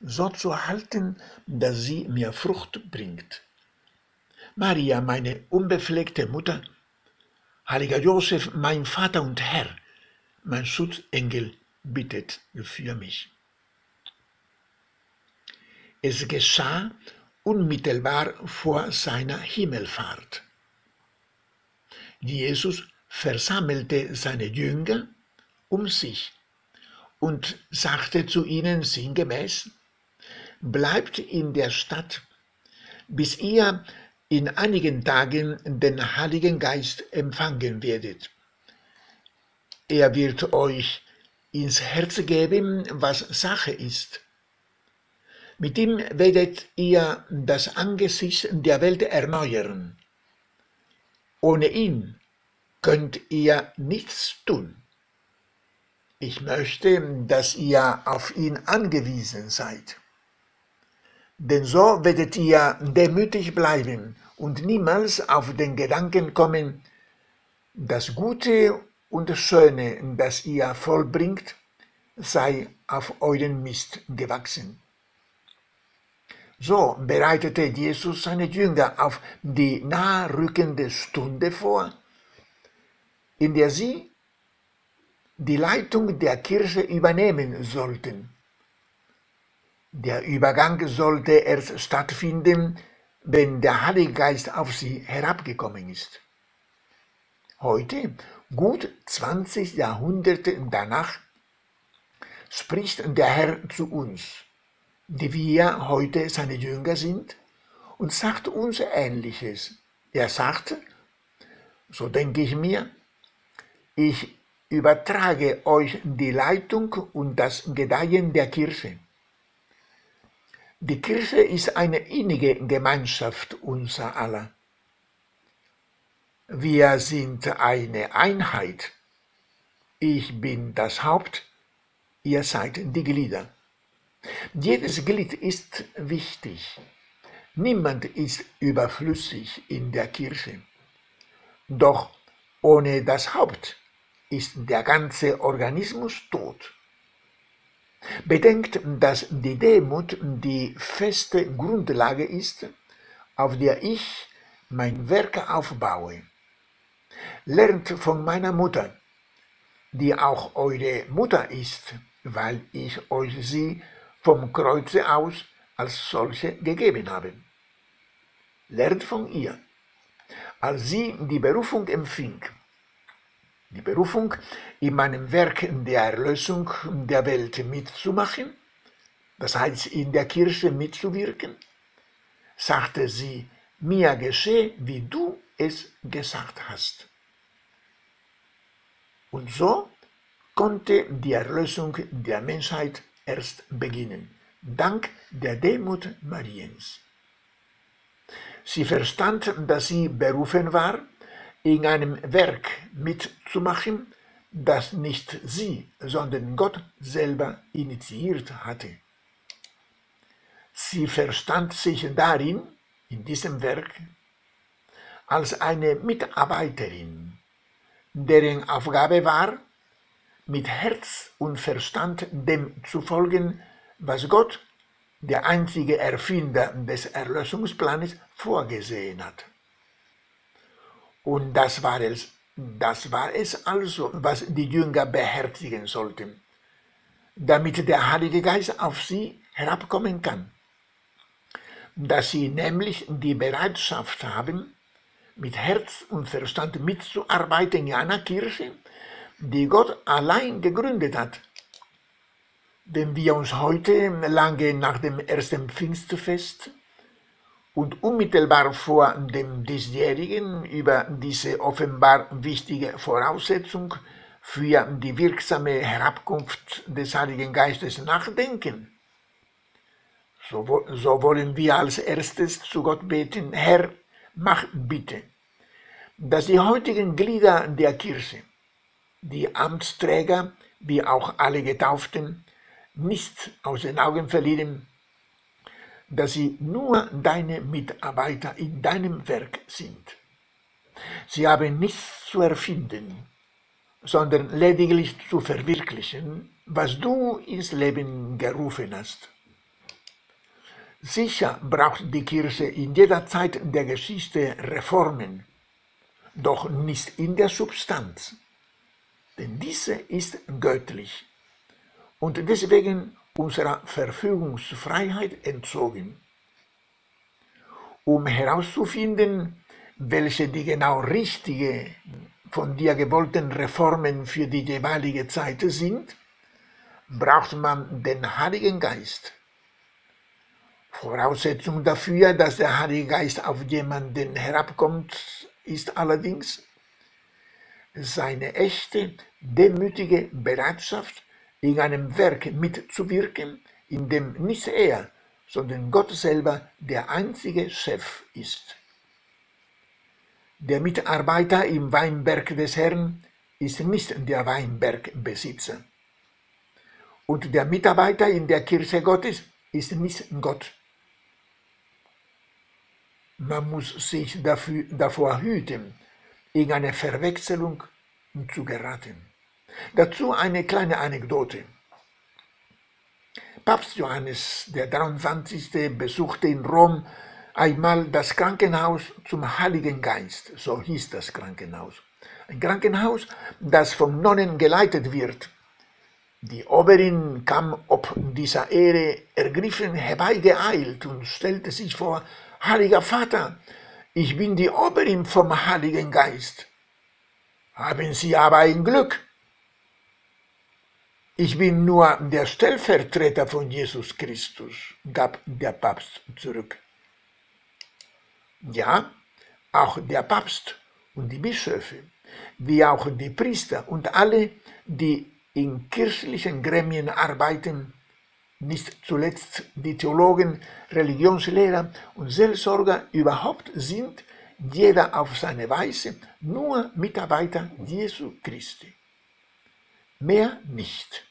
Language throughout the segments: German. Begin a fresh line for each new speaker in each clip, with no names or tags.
so zu halten, dass sie mir Frucht bringt. Maria, meine unbefleckte Mutter, heiliger Josef, mein Vater und Herr, mein Schutzengel, bittet für mich. Es geschah unmittelbar vor seiner Himmelfahrt. Jesus versammelte seine Jünger um sich und sagte zu ihnen sinngemäß, bleibt in der Stadt, bis ihr in einigen Tagen den Heiligen Geist empfangen werdet. Er wird euch ins Herz geben, was Sache ist. Mit ihm werdet ihr das Angesicht der Welt erneuern. Ohne ihn könnt ihr nichts tun. Ich möchte, dass ihr auf ihn angewiesen seid. Denn so werdet ihr demütig bleiben und niemals auf den Gedanken kommen, das Gute und Schöne, das ihr vollbringt, sei auf euren Mist gewachsen. So bereitete Jesus seine Jünger auf die naherrückende Stunde vor, in der sie die Leitung der Kirche übernehmen sollten. Der Übergang sollte erst stattfinden, wenn der Heilige Geist auf sie herabgekommen ist. Heute, gut 20 Jahrhunderte danach, spricht der Herr zu uns, die wir heute seine Jünger sind, und sagt uns Ähnliches. Er sagt, so denke ich mir, ich übertrage euch die Leitung und das Gedeihen der Kirche. Die Kirche ist eine innige Gemeinschaft unser aller. Wir sind eine Einheit. Ich bin das Haupt, ihr seid die Glieder. Jedes Glied ist wichtig. Niemand ist überflüssig in der Kirche. Doch ohne das Haupt ist der ganze Organismus tot. Bedenkt, dass die Demut die feste Grundlage ist, auf der ich mein Werk aufbaue. Lernt von meiner Mutter, die auch eure Mutter ist, weil ich euch sie vom Kreuze aus als solche gegeben habe. Lernt von ihr. Als sie die Berufung empfing, die Berufung, in meinem Werk der Erlösung der Welt mitzumachen, das heißt in der Kirche mitzuwirken, sagte sie, mir geschehe, wie du es gesagt hast. Und so konnte die Erlösung der Menschheit erst beginnen, dank der Demut Mariens. Sie verstand, dass sie berufen war, in einem Werk mitzumachen, das nicht sie, sondern Gott selber initiiert hatte. Sie verstand sich darin, in diesem Werk, als eine Mitarbeiterin, deren Aufgabe war, mit Herz und Verstand dem zu folgen, was Gott, der einzige Erfinder des Erlösungsplanes, vorgesehen hat. Und das war es, das war es also, was die Jünger beherzigen sollten, damit der Heilige Geist auf sie herabkommen kann. Dass sie nämlich die Bereitschaft haben, mit Herz und Verstand mitzuarbeiten in einer Kirche, die Gott allein gegründet hat. Wenn wir uns heute, lange nach dem ersten Pfingstfest, und unmittelbar vor dem diesjährigen über diese offenbar wichtige Voraussetzung für die wirksame Herabkunft des Heiligen Geistes nachdenken, So, so wollen wir als erstes zu Gott beten, Herr, mach bitte, dass die heutigen Glieder der Kirche, die Amtsträger wie auch alle Getauften, nicht aus den Augen verlieren, dass sie nur deine Mitarbeiter in deinem Werk sind. Sie haben nichts zu erfinden, sondern lediglich zu verwirklichen, was du ins Leben gerufen hast. Sicher braucht die Kirche in jeder Zeit der Geschichte Reformen, doch nicht in der Substanz, denn diese ist göttlich und deswegen unserer Verfügungsfreiheit entzogen. Um herauszufinden, welche die genau richtige, von dir gewollten Reformen für die jeweilige Zeit sind, braucht man den Heiligen Geist. Voraussetzung dafür, dass der Heilige Geist auf jemanden herabkommt, ist allerdings seine echte, demütige Bereitschaft, in einem Werk mitzuwirken, in dem nicht er, sondern Gott selber der einzige Chef ist. Der Mitarbeiter im Weinberg des Herrn ist nicht der Weinbergbesitzer. Und der Mitarbeiter in der Kirche Gottes ist nicht Gott. Man muss sich dafür, davor hüten, in eine Verwechslung zu geraten. Dazu eine kleine Anekdote. Papst Johannes der 23. besuchte in Rom einmal das Krankenhaus zum Heiligen Geist, so hieß das Krankenhaus. Ein Krankenhaus, das von Nonnen geleitet wird. Die Oberin kam ob dieser Ehre ergriffen herbeigeeilt und stellte sich vor, Heiliger Vater, ich bin die Oberin vom Heiligen Geist. Haben Sie aber ein Glück, ich bin nur der Stellvertreter von Jesus Christus, gab der Papst zurück. Ja, auch der Papst und die Bischöfe, wie auch die Priester und alle, die in kirchlichen Gremien arbeiten, nicht zuletzt die Theologen, Religionslehrer und Seelsorger überhaupt sind, jeder auf seine Weise, nur Mitarbeiter Jesu Christi. Mehr nicht.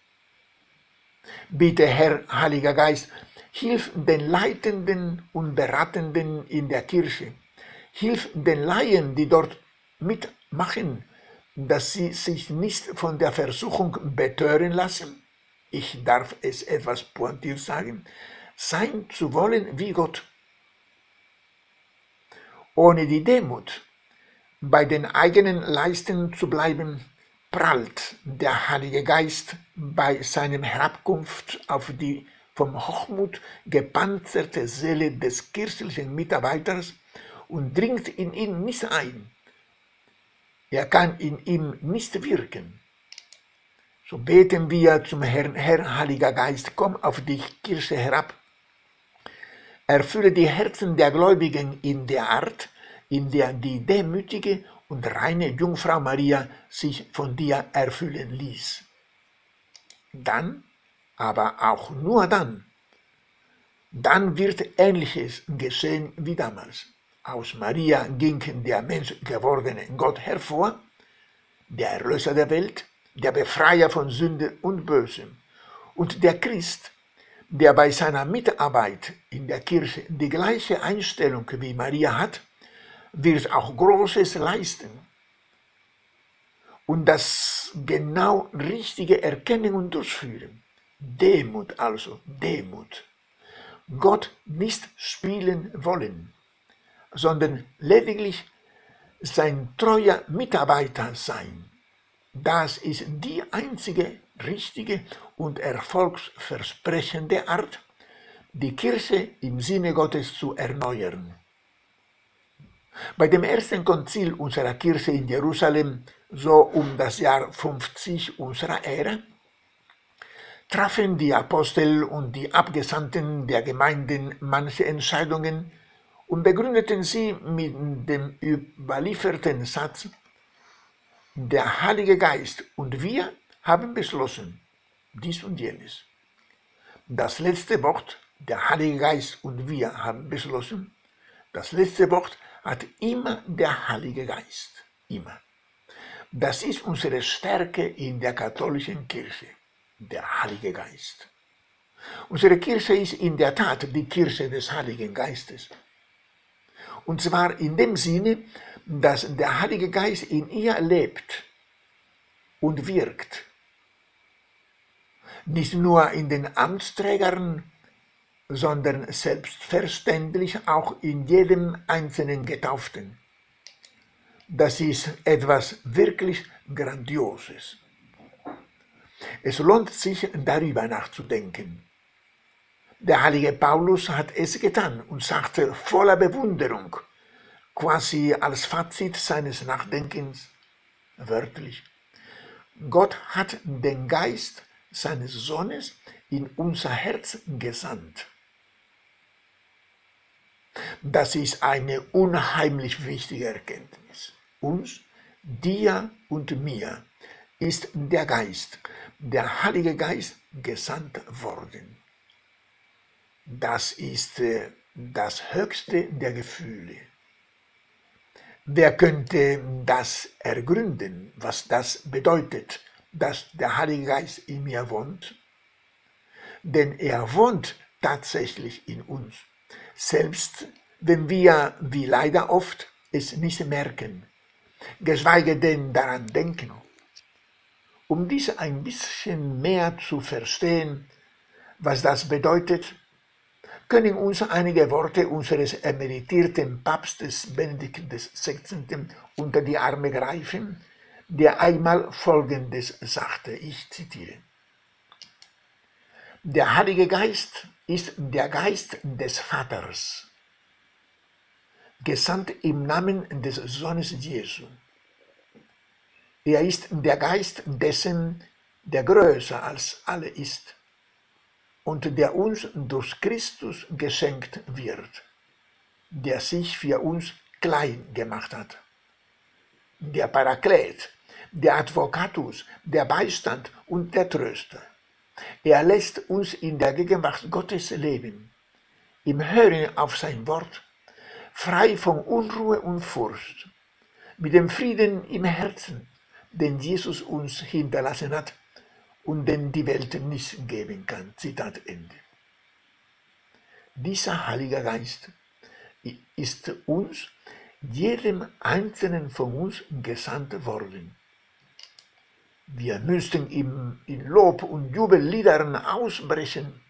Bitte, Herr Heiliger Geist, hilf den Leitenden und Beratenden in der Kirche. Hilf den Laien, die dort mitmachen, dass sie sich nicht von der Versuchung betören lassen. Ich darf es etwas pointiert sagen, sein zu wollen wie Gott. Ohne die Demut, bei den eigenen Leisten zu bleiben, prallt der Heilige Geist bei seinem Herabkunft auf die vom Hochmut gepanzerte Seele des kirchlichen Mitarbeiters und dringt in ihn nicht ein. Er kann in ihm nicht wirken. So beten wir zum Herrn, Herr Heiliger Geist, komm auf die Kirche herab. Erfülle die Herzen der Gläubigen in der Art, in der die demütige und reine Jungfrau Maria sich von dir erfüllen ließ. Dann, aber auch nur dann, dann wird Ähnliches geschehen wie damals. Aus Maria ging der menschgewordene Gott hervor, der Erlöser der Welt, der Befreier von Sünde und Bösem. Und der Christ, der bei seiner Mitarbeit in der Kirche die gleiche Einstellung wie Maria hat, wird auch Großes leisten. Und das genau richtige erkennen und durchführen. Demut also, Demut. Gott nicht spielen wollen, sondern lediglich sein treuer Mitarbeiter sein. Das ist die einzige richtige und erfolgsversprechende Art, die Kirche im Sinne Gottes zu erneuern. Bei dem ersten Konzil unserer Kirche in Jerusalem, so um das Jahr 50 unserer Ära, trafen die Apostel und die Abgesandten der Gemeinden manche Entscheidungen und begründeten sie mit dem überlieferten Satz, der Heilige Geist und wir haben beschlossen, dies und jenes. Das letzte Wort der Heilige Geist und wir haben beschlossen, das letzte Wort hat immer der Heilige Geist. Immer. Das ist unsere Stärke in der katholischen Kirche, der Heilige Geist. Unsere Kirche ist in der Tat die Kirche des Heiligen Geistes. Und zwar in dem Sinne, dass der Heilige Geist in ihr lebt und wirkt. Nicht nur in den Amtsträgern, sondern selbstverständlich auch in jedem einzelnen Getauften. Das ist etwas wirklich Grandioses. Es lohnt sich darüber nachzudenken. Der heilige Paulus hat es getan und sagte voller Bewunderung, quasi als Fazit seines Nachdenkens, wörtlich, Gott hat den Geist seines Sohnes in unser Herz gesandt. Das ist eine unheimlich wichtige Erkenntnis. Uns, dir und mir ist der Geist, der Heilige Geist, gesandt worden. Das ist äh, das höchste der Gefühle. Wer könnte das ergründen, was das bedeutet, dass der Heilige Geist in mir wohnt? Denn er wohnt tatsächlich in uns, selbst wenn wir, wie leider oft, es nicht merken, geschweige denn daran denken. Um dies ein bisschen mehr zu verstehen, was das bedeutet, können uns einige Worte unseres emeritierten Papstes Benedikt XVI. unter die Arme greifen, der einmal Folgendes sagte, ich zitiere. Der Heilige Geist ist der Geist des Vaters, gesandt im Namen des Sohnes Jesu. Er ist der Geist dessen, der größer als alle ist und der uns durch Christus geschenkt wird, der sich für uns klein gemacht hat. Der Paraklet, der Advocatus, der Beistand und der Tröster. Er lässt uns in der Gegenwart Gottes leben, im Hören auf sein Wort, frei von Unruhe und Furcht, mit dem Frieden im Herzen, den Jesus uns hinterlassen hat und den die Welt nicht geben kann. Zitat Ende. Dieser Heilige Geist ist uns, jedem Einzelnen von uns gesandt worden. Wir müssten ihm in Lob und Jubelliedern ausbrechen.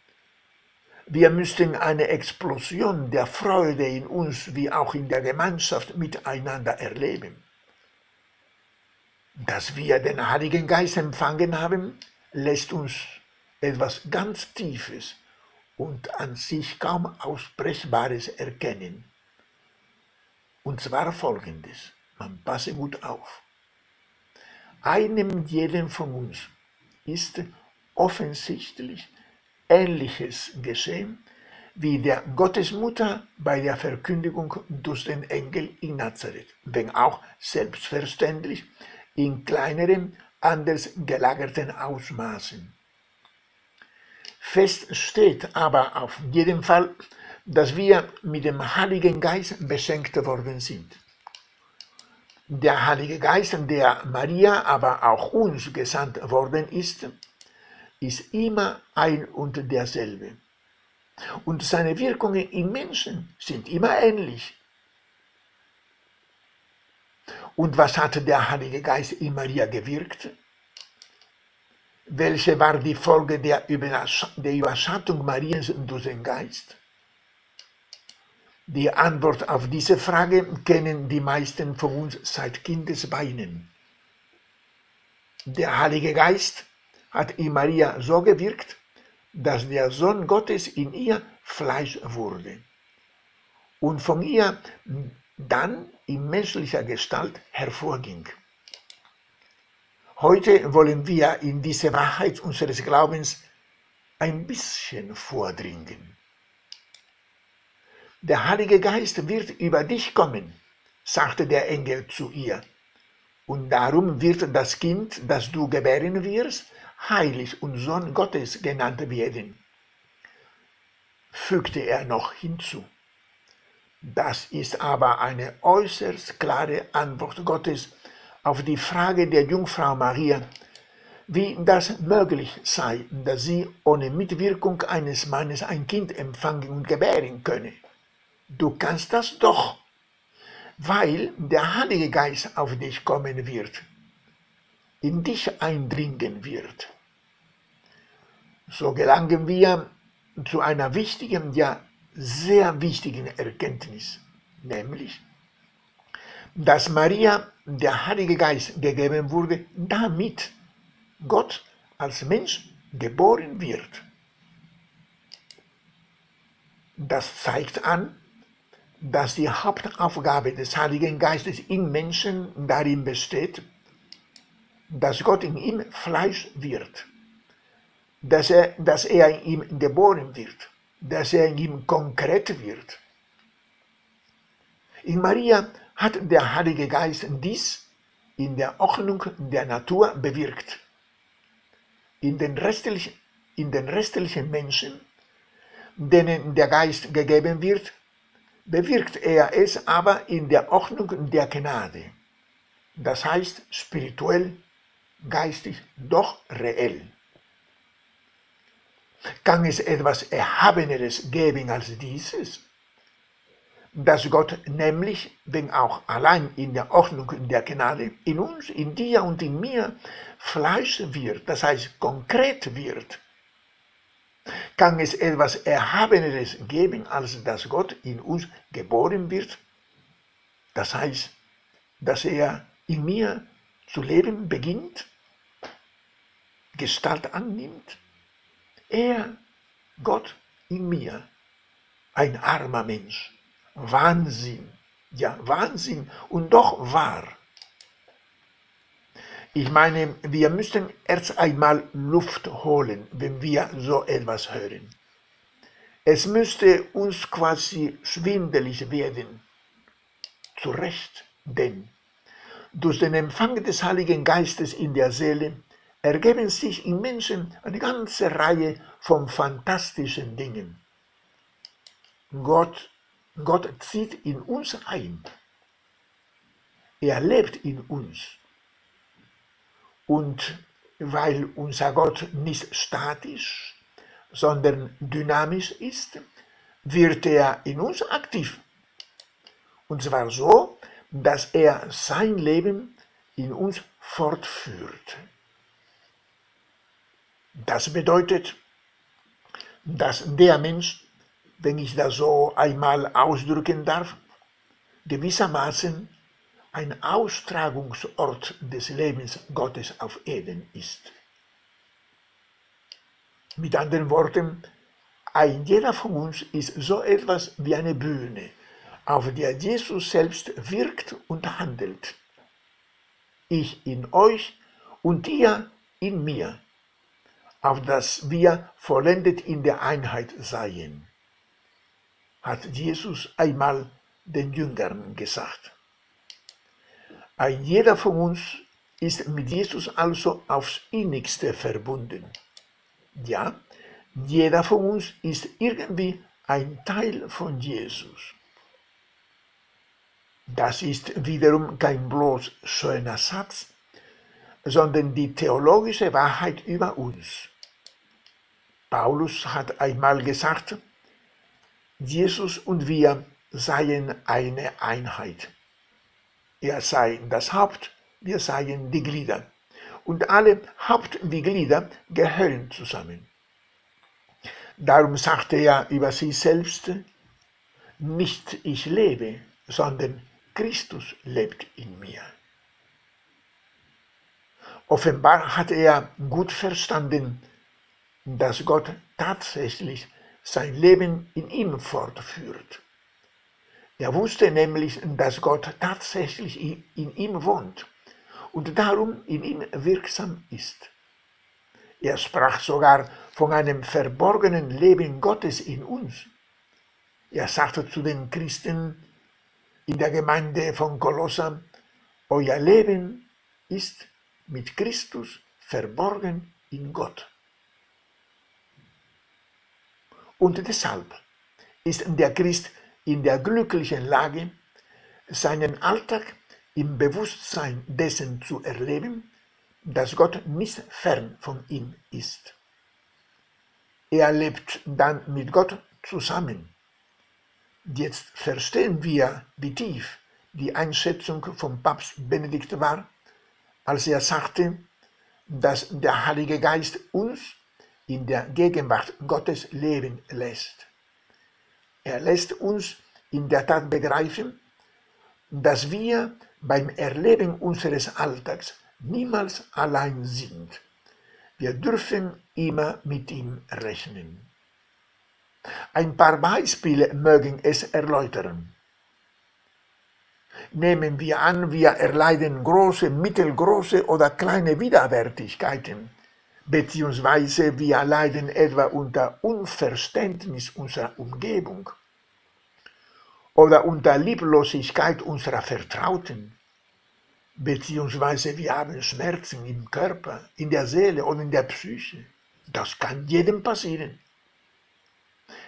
Wir müssten eine Explosion der Freude in uns wie auch in der Gemeinschaft miteinander erleben. Dass wir den Heiligen Geist empfangen haben, lässt uns etwas ganz Tiefes und an sich kaum Ausbrechbares erkennen. Und zwar folgendes, man passe gut auf. Einem jeden von uns ist offensichtlich Ähnliches geschehen wie der Gottesmutter bei der Verkündigung durch den Engel in Nazareth, wenn auch selbstverständlich in kleinerem, anders gelagerten Ausmaßen. Fest steht aber auf jeden Fall, dass wir mit dem Heiligen Geist beschenkt worden sind. Der Heilige Geist, der Maria, aber auch uns gesandt worden ist, ist immer ein und derselbe. Und seine Wirkungen im Menschen sind immer ähnlich. Und was hat der Heilige Geist in Maria gewirkt? Welche war die Folge der Überschattung Mariens durch den Geist? Die Antwort auf diese Frage kennen die meisten von uns seit Kindesbeinen. Der Heilige Geist hat in Maria so gewirkt, dass der Sohn Gottes in ihr Fleisch wurde und von ihr dann in menschlicher Gestalt hervorging. Heute wollen wir in diese Wahrheit unseres Glaubens ein bisschen vordringen. Der Heilige Geist wird über dich kommen, sagte der Engel zu ihr. Und darum wird das Kind, das du gebären wirst, heilig und Sohn Gottes genannt werden. fügte er noch hinzu. Das ist aber eine äußerst klare Antwort Gottes auf die Frage der Jungfrau Maria, wie das möglich sei, dass sie ohne Mitwirkung eines Mannes ein Kind empfangen und gebären könne. Du kannst das doch, weil der Heilige Geist auf dich kommen wird, in dich eindringen wird. So gelangen wir zu einer wichtigen, ja sehr wichtigen Erkenntnis, nämlich, dass Maria der Heilige Geist gegeben wurde, damit Gott als Mensch geboren wird. Das zeigt an, dass die Hauptaufgabe des Heiligen Geistes im Menschen darin besteht, dass Gott in ihm Fleisch wird, dass er, dass er in ihm geboren wird, dass er in ihm konkret wird. In Maria hat der Heilige Geist dies in der Ordnung der Natur bewirkt. In den restlichen, in den restlichen Menschen, denen der Geist gegeben wird, bewirkt er es aber in der Ordnung der Gnade. Das heißt spirituell, geistig, doch reell. Kann es etwas Erhabeneres geben als dieses? Dass Gott nämlich, wenn auch allein in der Ordnung der Gnade, in uns, in dir und in mir Fleisch wird, das heißt konkret wird. Kann es etwas Erhabeneres geben, als dass Gott in uns geboren wird? Das heißt, dass er in mir zu leben beginnt, Gestalt annimmt? Er, Gott in mir, ein armer Mensch. Wahnsinn, ja, Wahnsinn und doch wahr. Ich meine, wir müssen erst einmal Luft holen, wenn wir so etwas hören. Es müsste uns quasi schwindelig werden. Zu Recht, denn durch den Empfang des Heiligen Geistes in der Seele ergeben sich im Menschen eine ganze Reihe von fantastischen Dingen. Gott, Gott zieht in uns ein. Er lebt in uns. Und weil unser Gott nicht statisch, sondern dynamisch ist, wird er in uns aktiv. Und zwar so, dass er sein Leben in uns fortführt. Das bedeutet, dass der Mensch, wenn ich das so einmal ausdrücken darf, gewissermaßen ein Austragungsort des Lebens Gottes auf Erden ist. Mit anderen Worten, ein jeder von uns ist so etwas wie eine Bühne, auf der Jesus selbst wirkt und handelt. Ich in euch und ihr in mir auf dass wir vollendet in der Einheit seien, hat Jesus einmal den Jüngern gesagt. Ein jeder von uns ist mit Jesus also aufs innigste verbunden. Ja, jeder von uns ist irgendwie ein Teil von Jesus. Das ist wiederum kein bloß schöner Satz, sondern die theologische Wahrheit über uns. Paulus hat einmal gesagt, Jesus und wir seien eine Einheit. Er sei das Haupt, wir seien die Glieder. Und alle Haupt wie Glieder gehören zusammen. Darum sagte er über sich selbst, nicht ich lebe, sondern Christus lebt in mir. Offenbar hat er gut verstanden, dass Gott tatsächlich sein Leben in ihm fortführt. Er wusste nämlich, dass Gott tatsächlich in ihm wohnt und darum in ihm wirksam ist. Er sprach sogar von einem verborgenen Leben Gottes in uns. Er sagte zu den Christen in der Gemeinde von Kolosser, euer Leben ist mit Christus verborgen in Gott. Und deshalb ist der Christ in der glücklichen Lage, seinen Alltag im Bewusstsein dessen zu erleben, dass Gott nicht fern von ihm ist. Er lebt dann mit Gott zusammen. Jetzt verstehen wir, wie tief die Einschätzung von Papst Benedikt war, als er sagte, dass der Heilige Geist uns in der Gegenwart Gottes leben lässt. Er lässt uns in der Tat begreifen, dass wir beim Erleben unseres Alltags niemals allein sind. Wir dürfen immer mit ihm rechnen. Ein paar Beispiele mögen es erläutern. Nehmen wir an, wir erleiden große, mittelgroße oder kleine Widerwärtigkeiten, beziehungsweise wir leiden etwa unter Unverständnis unserer Umgebung oder unter Lieblosigkeit unserer Vertrauten, beziehungsweise wir haben Schmerzen im Körper, in der Seele und in der Psyche. Das kann jedem passieren.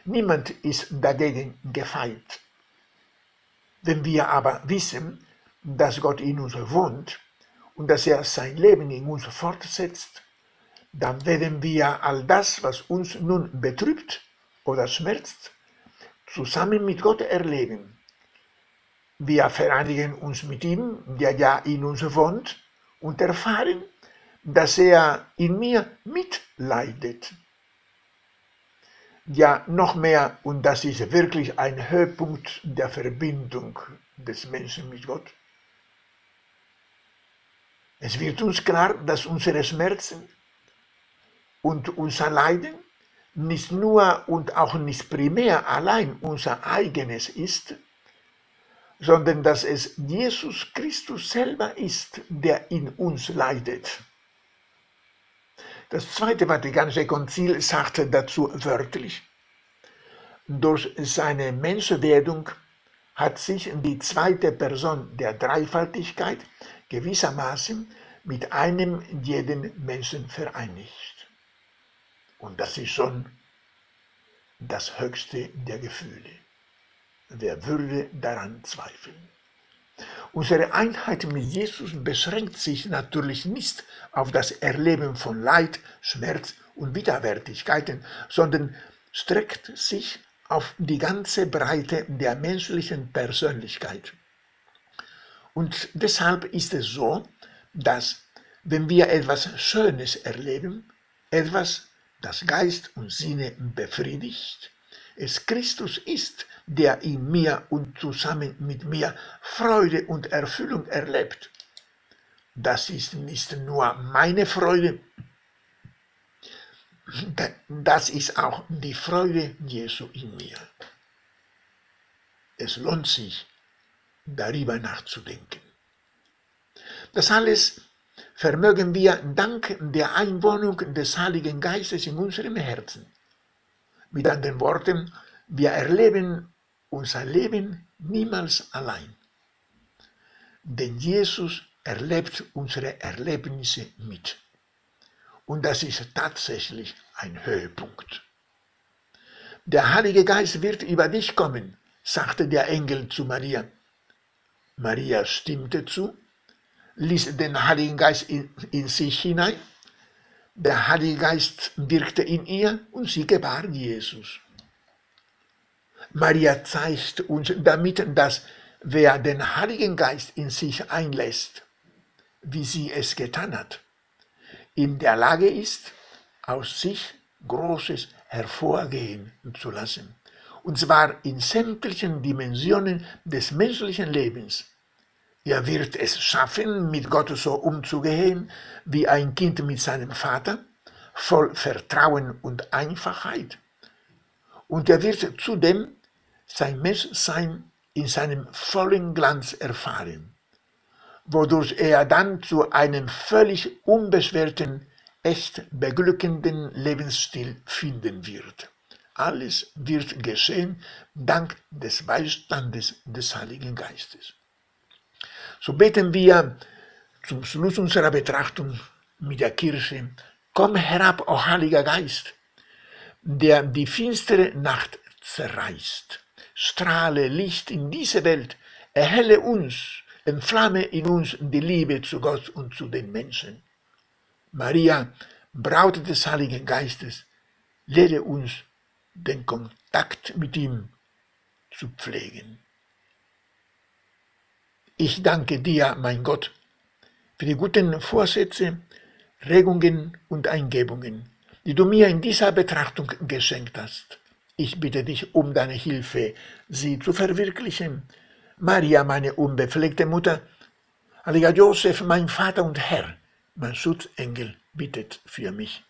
Niemand ist dagegen gefeit. Wenn wir aber wissen, dass Gott in uns wohnt und dass er sein Leben in uns fortsetzt, dann werden wir all das, was uns nun betrübt oder schmerzt, zusammen mit Gott erleben. Wir vereinigen uns mit ihm, der ja in uns wohnt, und erfahren, dass er in mir mitleidet. Ja, noch mehr, und das ist wirklich ein Höhepunkt der Verbindung des Menschen mit Gott. Es wird uns klar, dass unsere Schmerzen und unser Leiden nicht nur und auch nicht primär allein unser eigenes ist, sondern dass es Jesus Christus selber ist, der in uns leidet. Das Zweite Vatikanische Konzil sagte dazu wörtlich, durch seine Menschwerdung hat sich die zweite Person der Dreifaltigkeit gewissermaßen mit einem jeden Menschen vereinigt. Und das ist schon das höchste der Gefühle. Wer würde daran zweifeln? Unsere Einheit mit Jesus beschränkt sich natürlich nicht auf das Erleben von Leid, Schmerz und Widerwärtigkeiten, sondern streckt sich auf die ganze Breite der menschlichen Persönlichkeit. Und deshalb ist es so, dass wenn wir etwas Schönes erleben, etwas, das Geist und Sinne befriedigt, es Christus ist, der in mir und zusammen mit mir Freude und Erfüllung erlebt. Das ist nicht nur meine Freude, das ist auch die Freude Jesu in mir. Es lohnt sich, darüber nachzudenken. Das alles vermögen wir dank der Einwohnung des Heiligen Geistes in unserem Herzen. Mit anderen Worten, wir erleben unser Leben niemals allein. Denn Jesus erlebt unsere Erlebnisse mit. Und das ist tatsächlich ein Höhepunkt. Der Heilige Geist wird über dich kommen, sagte der Engel zu Maria. Maria stimmte zu, ließ den Heiligen Geist in, in sich hinein. Der Heilige Geist wirkte in ihr und sie gebar Jesus. Maria zeigt uns damit, dass wer den Heiligen Geist in sich einlässt, wie sie es getan hat, in der Lage ist, aus sich Großes hervorgehen zu lassen. Und zwar in sämtlichen Dimensionen des menschlichen Lebens. Er wird es schaffen, mit Gott so umzugehen, wie ein Kind mit seinem Vater, voll Vertrauen und Einfachheit. Und er wird zudem sein Menschsein in seinem vollen Glanz erfahren, wodurch er dann zu einem völlig unbeschwerten, echt beglückenden Lebensstil finden wird. Alles wird geschehen dank des Beistandes des Heiligen Geistes. So beten wir zum Schluss unserer Betrachtung mit der Kirche, komm herab, o Heiliger Geist, der die finstere Nacht zerreißt. Strahle Licht in diese Welt, erhelle uns, entflamme in uns die Liebe zu Gott und zu den Menschen. Maria, Braut des Heiligen Geistes, lehre uns den Kontakt mit ihm zu pflegen. Ich danke dir, mein Gott, für die guten Vorsätze, Regungen und Eingebungen, die du mir in dieser Betrachtung geschenkt hast. Ich bitte dich um deine Hilfe, sie zu verwirklichen. Maria, meine unbefleckte Mutter, Heiliger Josef, mein Vater und Herr, mein Schutzengel, bittet für mich.